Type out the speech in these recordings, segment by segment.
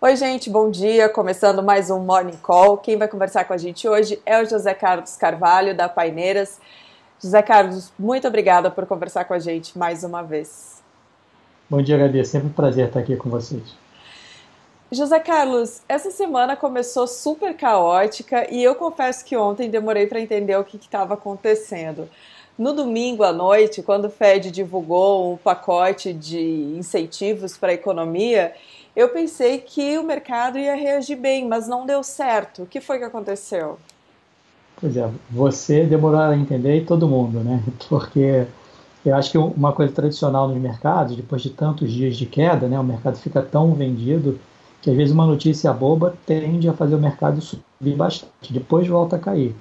Oi, gente, bom dia. Começando mais um Morning Call. Quem vai conversar com a gente hoje é o José Carlos Carvalho, da Paineiras. José Carlos, muito obrigada por conversar com a gente mais uma vez. Bom dia, Gabi. É sempre um prazer estar aqui com vocês. José Carlos, essa semana começou super caótica e eu confesso que ontem demorei para entender o que estava acontecendo. No domingo à noite, quando o Fed divulgou um pacote de incentivos para a economia, eu pensei que o mercado ia reagir bem, mas não deu certo. O que foi que aconteceu? Pois é, você demorou a entender e todo mundo, né? Porque eu acho que uma coisa tradicional nos mercados, depois de tantos dias de queda, né, o mercado fica tão vendido que às vezes uma notícia boba tende a fazer o mercado subir bastante, depois volta a cair.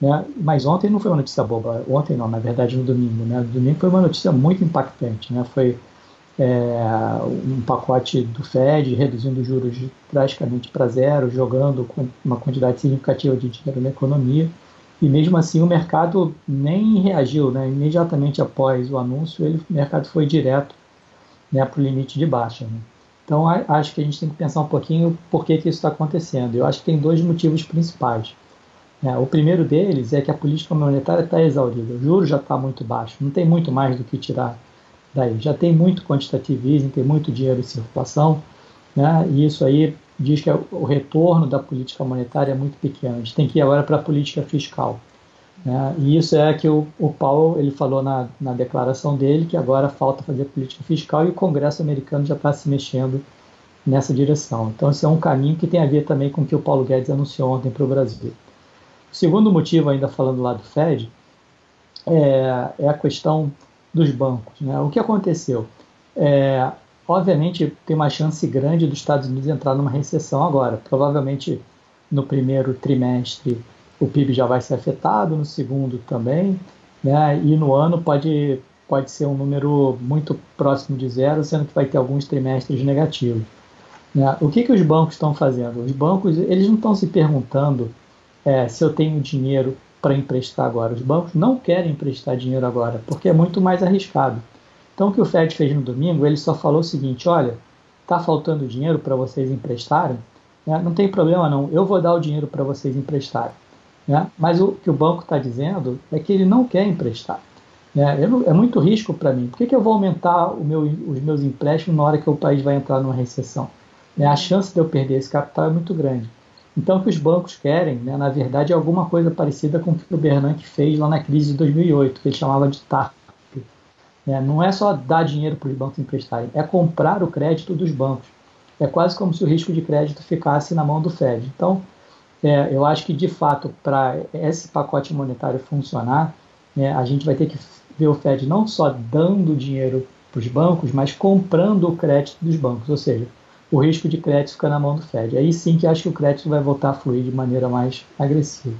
Né? Mas ontem não foi uma notícia boba, ontem não, na verdade no domingo. Né? No domingo foi uma notícia muito impactante. Né? Foi é, um pacote do Fed reduzindo os juros praticamente para zero, jogando uma quantidade significativa de dinheiro na economia. E mesmo assim o mercado nem reagiu, né? imediatamente após o anúncio, ele, o mercado foi direto né, para o limite de baixa. Né? Então acho que a gente tem que pensar um pouquinho por que, que isso está acontecendo. Eu acho que tem dois motivos principais. É, o primeiro deles é que a política monetária está exaurida, o juro já está muito baixo, não tem muito mais do que tirar daí. Já tem muito quantitative easing, tem muito dinheiro em circulação, né? e isso aí diz que o retorno da política monetária é muito pequeno. A gente tem que ir agora para a política fiscal. Né? E isso é que o, o Paulo ele falou na, na declaração dele, que agora falta fazer política fiscal e o Congresso americano já está se mexendo nessa direção. Então, esse é um caminho que tem a ver também com o que o Paulo Guedes anunciou ontem para o Brasil. O segundo motivo, ainda falando lá do Fed, é, é a questão dos bancos. Né? O que aconteceu? É, obviamente, tem uma chance grande dos Estados Unidos entrar numa recessão agora. Provavelmente no primeiro trimestre o PIB já vai ser afetado, no segundo também, né? e no ano pode, pode ser um número muito próximo de zero, sendo que vai ter alguns trimestres negativos. Né? O que, que os bancos estão fazendo? Os bancos eles não estão se perguntando é, se eu tenho dinheiro para emprestar agora. Os bancos não querem emprestar dinheiro agora, porque é muito mais arriscado. Então, o que o Fed fez no domingo, ele só falou o seguinte: olha, está faltando dinheiro para vocês emprestarem? Né? Não tem problema, não, eu vou dar o dinheiro para vocês emprestarem. Né? Mas o que o banco está dizendo é que ele não quer emprestar. Né? É muito risco para mim. Por que, que eu vou aumentar meu, os meus empréstimos na hora que o país vai entrar numa recessão? Né? A chance de eu perder esse capital é muito grande. Então, o que os bancos querem, né, na verdade, é alguma coisa parecida com o que o Bernanke fez lá na crise de 2008, que ele chamava de TARP. Né? Não é só dar dinheiro para os bancos emprestarem, é comprar o crédito dos bancos. É quase como se o risco de crédito ficasse na mão do Fed. Então, é, eu acho que, de fato, para esse pacote monetário funcionar, né, a gente vai ter que ver o Fed não só dando dinheiro para os bancos, mas comprando o crédito dos bancos. Ou seja, o risco de crédito fica na mão do Fed. Aí sim que acho que o crédito vai voltar a fluir de maneira mais agressiva.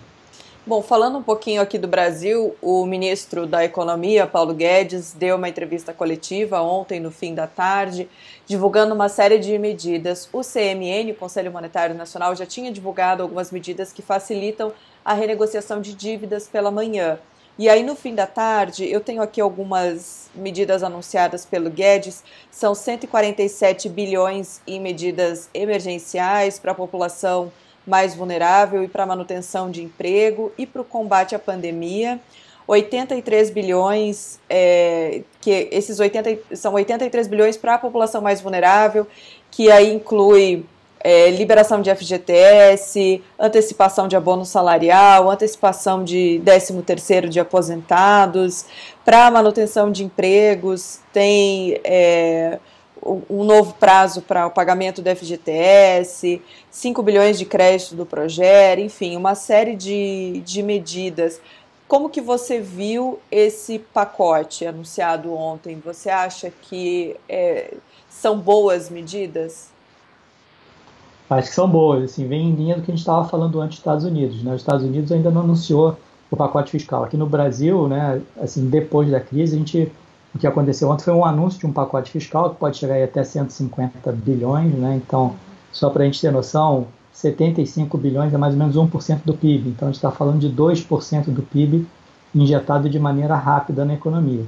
Bom, falando um pouquinho aqui do Brasil, o ministro da Economia, Paulo Guedes, deu uma entrevista coletiva ontem, no fim da tarde, divulgando uma série de medidas. O CMN, o Conselho Monetário Nacional, já tinha divulgado algumas medidas que facilitam a renegociação de dívidas pela manhã. E aí, no fim da tarde, eu tenho aqui algumas medidas anunciadas pelo Guedes. São 147 bilhões em medidas emergenciais para a população mais vulnerável e para a manutenção de emprego e para o combate à pandemia. 83 bilhões, é, que esses 80, são 83 bilhões para a população mais vulnerável, que aí inclui é, liberação de FGTS, antecipação de abono salarial, antecipação de 13º de aposentados, para manutenção de empregos, tem é, um novo prazo para o pagamento do FGTS, 5 bilhões de crédito do Proger, enfim, uma série de, de medidas. Como que você viu esse pacote anunciado ontem? Você acha que é, são boas medidas? Acho que são boas, assim, vem em linha do que a gente estava falando antes dos Estados Unidos, né? Os Estados Unidos ainda não anunciou o pacote fiscal. Aqui no Brasil, né, assim, depois da crise, a gente, o que aconteceu ontem foi um anúncio de um pacote fiscal que pode chegar até 150 bilhões, né? Então, só para a gente ter noção, 75 bilhões é mais ou menos 1% do PIB. Então, a gente está falando de 2% do PIB injetado de maneira rápida na economia.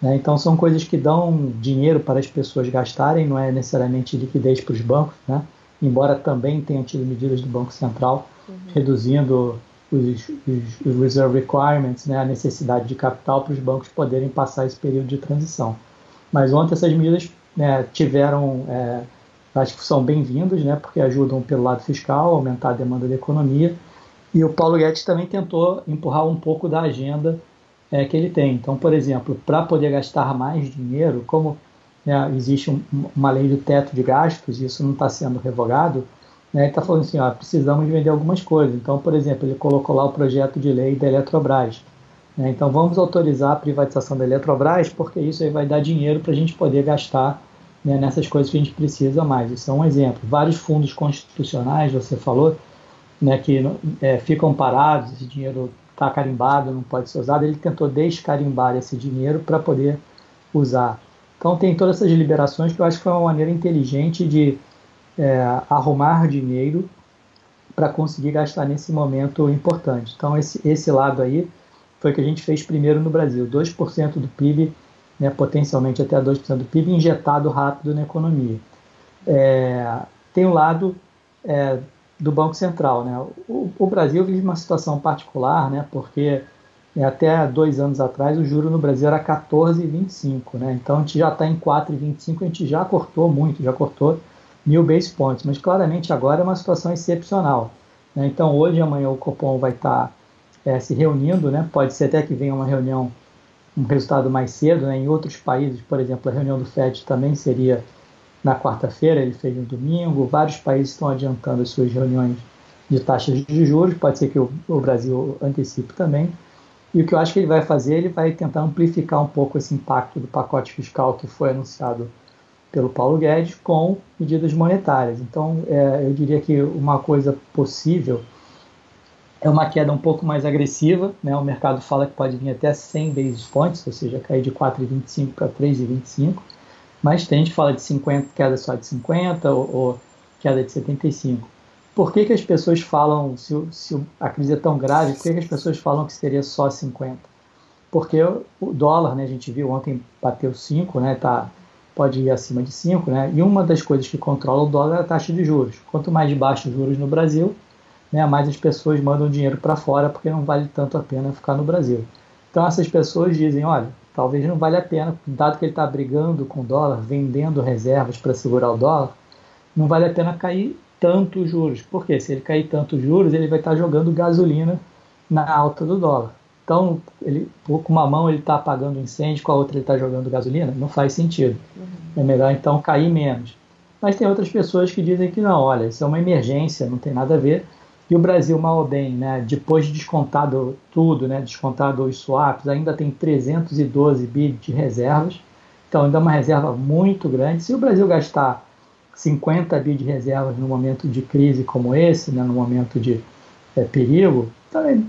Né? Então, são coisas que dão dinheiro para as pessoas gastarem, não é necessariamente liquidez para os bancos, né? Embora também tenha tido medidas do Banco Central uhum. reduzindo os, os, os, reserve requirements, né, a necessidade de capital para os bancos poderem passar esse período de transição. Mas ontem essas medidas né, tiveram, é, acho que são bem-vindas, né, porque ajudam pelo lado fiscal, aumentar a demanda da economia. E o Paulo Guedes também tentou empurrar um pouco da agenda é, que ele tem. Então, por exemplo, para poder gastar mais dinheiro, como né, existe um, uma lei do teto de gastos, isso não está sendo revogado, né, ele está falando assim, ó, precisamos vender algumas coisas. Então, por exemplo, ele colocou lá o projeto de lei da Eletrobras. Né, então, vamos autorizar a privatização da Eletrobras, porque isso aí vai dar dinheiro para a gente poder gastar né, nessas coisas que a gente precisa mais. Isso é um exemplo. Vários fundos constitucionais, você falou, né, que é, ficam parados, esse dinheiro está carimbado, não pode ser usado. Ele tentou descarimbar esse dinheiro para poder usar. Então, tem todas essas liberações que eu acho que foi uma maneira inteligente de é, arrumar dinheiro para conseguir gastar nesse momento importante. Então, esse, esse lado aí foi o que a gente fez primeiro no Brasil: 2% do PIB, né, potencialmente até 2% do PIB, injetado rápido na economia. É, tem o lado é, do Banco Central. Né? O, o, Brasil vive uma situação particular, né, porque até dois anos atrás o juro no Brasil era 14,25. Né? Então, a gente já está em 4,25, a gente já cortou muito, já cortou mil base points, mas claramente agora é uma situação excepcional. Né? Então hoje amanhã o Copom vai estar tá, é, se reunindo, né? pode ser até que venha uma reunião, um resultado mais cedo, né? em outros países, por exemplo, a reunião do FED também seria na quarta-feira, ele fez no domingo, vários países estão adiantando as suas reuniões de taxas de juros, pode ser que o, o Brasil antecipe também, e o que eu acho que ele vai fazer, ele vai tentar amplificar um pouco esse impacto do pacote fiscal que foi anunciado pelo Paulo Guedes com medidas monetárias. Então, é, eu diria que uma coisa possível é uma queda um pouco mais agressiva. Né? O mercado fala que pode vir até 100 basis points, ou seja, cair de 4,25 para 3,25. Mas tem gente que fala de 50, queda só de 50 ou, ou queda de 75. Por que, que as pessoas falam, se, se a crise é tão grave, por que, que as pessoas falam que seria só 50? Porque o dólar, né, a gente viu ontem bateu 5, né, tá pode ir acima de 5, né? E uma das coisas que controla o dólar é a taxa de juros. Quanto mais baixos os juros no Brasil, né, mais as pessoas mandam dinheiro para fora porque não vale tanto a pena ficar no Brasil. Então essas pessoas dizem, olha, talvez não vale a pena, dado que ele está brigando com o dólar, vendendo reservas para segurar o dólar, não vale a pena cair tanto os juros. Porque se ele cair tanto os juros, ele vai estar jogando gasolina na alta do dólar. Então, ele, com uma mão ele está apagando incêndio, com a outra ele está jogando gasolina, não faz sentido. Uhum. É melhor então cair menos. Mas tem outras pessoas que dizem que não, olha, isso é uma emergência, não tem nada a ver. E o Brasil, mal ou bem, né, depois de descontado tudo, né, descontado os swaps, ainda tem 312 bi de reservas. Então, ainda é uma reserva muito grande. Se o Brasil gastar 50 bi de reservas num momento de crise como esse, né, num momento de é, perigo,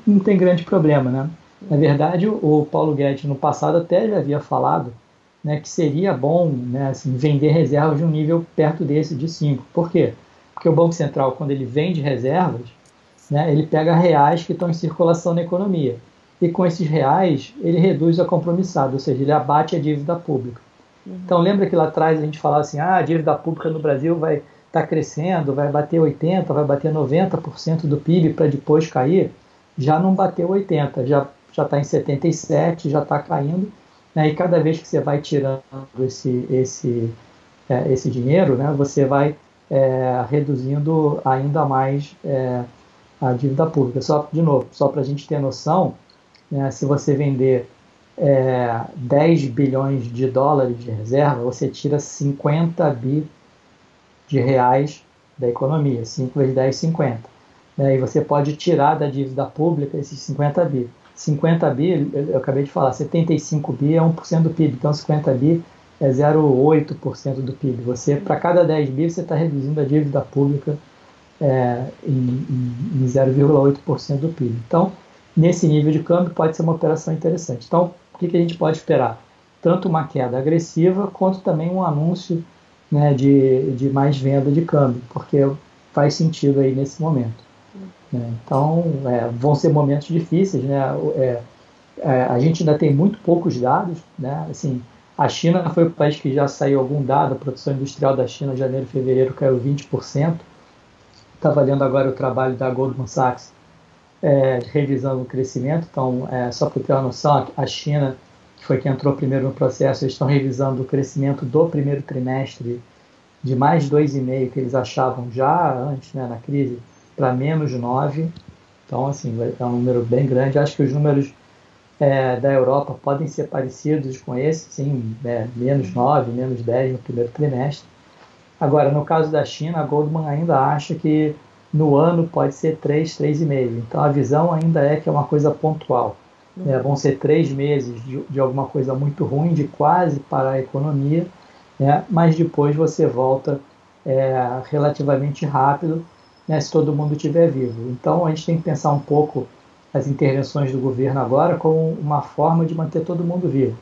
não tem grande problema, né? Na verdade, o Paulo Guedes no passado até já havia falado né, que seria bom né, assim, vender reservas de um nível perto desse de 5. Por quê? Porque o Banco Central, quando ele vende reservas, né, ele pega reais que estão em circulação na economia. E com esses reais, ele reduz a compromissado, ou seja, ele abate a dívida pública. Uhum. Então, lembra que lá atrás a gente falava assim: ah, a dívida pública no Brasil vai estar tá crescendo, vai bater 80%, vai bater 90% do PIB para depois cair? Já não bateu 80%, já já está em 77, já está caindo, né, e cada vez que você vai tirando esse, esse, é, esse dinheiro, né, você vai é, reduzindo ainda mais é, a dívida pública. Só, de novo, só para a gente ter noção, né, se você vender é, 10 bilhões de dólares de reserva, você tira 50 bi de reais da economia, 5 vezes 10, 50. Né, e você pode tirar da dívida pública esses 50 bi. 50 bi, eu acabei de falar, 75 bi é 1% do PIB, então 50 bi é 0,8% do PIB. Você, para cada 10 bi, você está reduzindo a dívida pública é, em, em 0,8% do PIB. Então, nesse nível de câmbio, pode ser uma operação interessante. Então, o que, que a gente pode esperar? Tanto uma queda agressiva, quanto também um anúncio né, de, de mais venda de câmbio, porque faz sentido aí nesse momento. Né? Então, é, vão ser momentos difíceis. Né? É, é, a gente ainda tem muito poucos dados. Né? Assim, a China foi o país que já saiu algum dado, a produção industrial da China, janeiro e fevereiro, caiu 20%. estava lendo agora o trabalho da Goldman Sachs, é, revisando o crescimento. Então, é, só para ter uma noção, a China, que foi quem entrou primeiro no processo, eles estão revisando o crescimento do primeiro trimestre de mais 2,5 que eles achavam já antes, né, na crise, para menos 9. Então, assim, é um número bem grande. Acho que os números é, da Europa podem ser parecidos com esse, sim, é, menos 9, menos 10 no primeiro trimestre. Agora, no caso da China, a Goldman ainda acha que no ano pode ser 3, 3,5. Então a visão ainda é que é uma coisa pontual. É, vão ser três meses de, de, alguma coisa muito ruim, de quase parar a economia, né? mas depois você volta é, relativamente rápido né, se todo mundo estiver vivo. Então a gente tem que pensar um pouco as intervenções do governo agora como uma forma de manter todo mundo vivo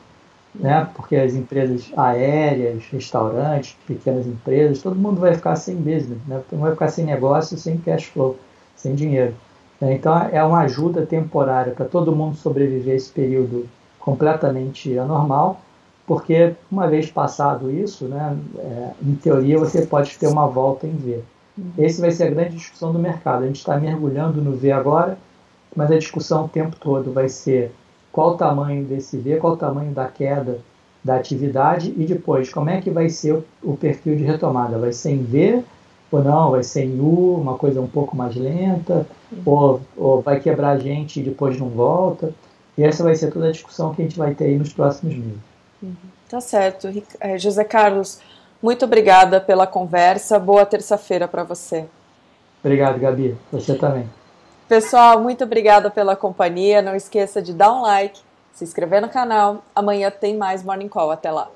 né? Porque as empresas aéreas, restaurantes, pequenas empresas, todo mundo vai ficar sem business, né? Todo mundo vai ficar sem negócio, sem cash flow, sem dinheiro. Né? Então é uma ajuda temporária para todo mundo sobreviver esse período completamente anormal, porque uma vez passado isso, né, é, em teoria você pode ter uma volta em V. Uhum. Esse vai ser a grande discussão do mercado. A gente está mergulhando no V agora, mas a discussão o tempo todo vai ser qual o tamanho desse V, qual o tamanho da queda da atividade e depois como é que vai ser o, perfil de retomada. Vai ser em V ou não? Vai ser em U, uma coisa um pouco mais lenta? Ou, ou vai quebrar a gente e depois não volta? E essa vai ser toda a discussão que a gente vai ter aí nos próximos meses. Uhum. Tá certo. É, José Carlos, muito obrigada pela conversa. Boa terça-feira para você. Obrigado, Gabi. Você também. Pessoal, muito obrigada pela companhia. Não esqueça de dar um like, se inscrever no canal. Amanhã tem mais Morning Call. Até lá.